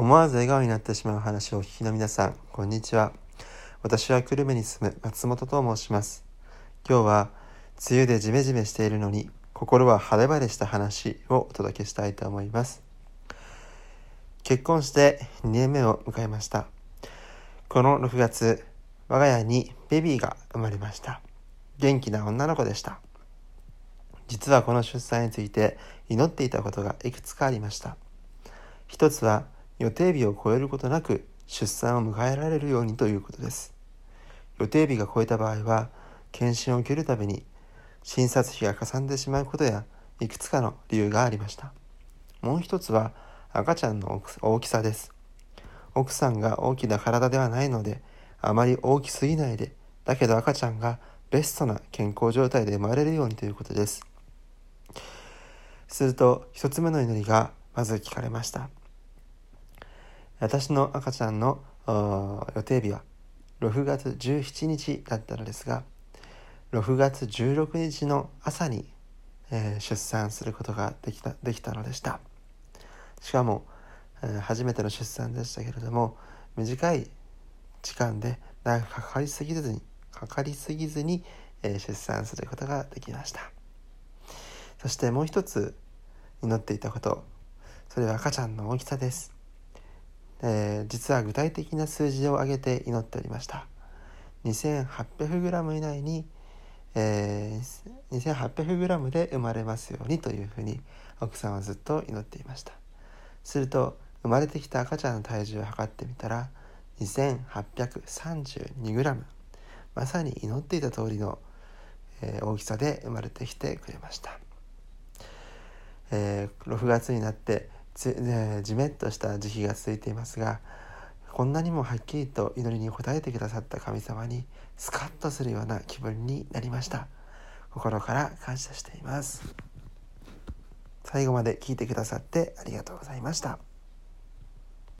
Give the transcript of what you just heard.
思わず笑顔になってしまう話をお聞きの皆さん、こんにちは。私は久留米に住む松本と申します。今日は、梅雨でジメジメしているのに、心は晴れ晴れした話をお届けしたいと思います。結婚して2年目を迎えました。この6月、我が家にベビーが生まれました。元気な女の子でした。実はこの出産について祈っていたことがいくつかありました。一つは予定日を超えることなく出産を迎えられるようにということです。予定日が超えた場合は、検診を受けるたびに診察費がかさんでしまうことやいくつかの理由がありました。もう一つは赤ちゃんの大きさです。奥さんが大きな体ではないので、あまり大きすぎないで、だけど赤ちゃんがベストな健康状態で生まれるようにということです。すると一つ目の祈りがまず聞かれました私の赤ちゃんの予定日は6月17日だったのですが6月16日の朝に、えー、出産することができたできたのでしたしかも、えー、初めての出産でしたけれども短い時間で長くかかりすぎずにかかりすぎずに、えー、出産することができましたそしてもう一つ祈っていたこと、それは赤ちゃんの大きさです。えー、実は具体的な数字を挙げて祈っておりました。2800g 以内に、えー、2800g で生まれますようにというふうに奥さんはずっと祈っていました。すると生まれてきた赤ちゃんの体重を測ってみたら 2832g まさに祈っていた通りの、えー、大きさで生まれてきてくれました。えー、6月になってじ,、えじめっとした時期が続いていますがこんなにもはっきりと祈りに応えてくださった神様にスカッとするような気分になりました。心から感謝しています。最後まで聞いてくださってありがとうございました。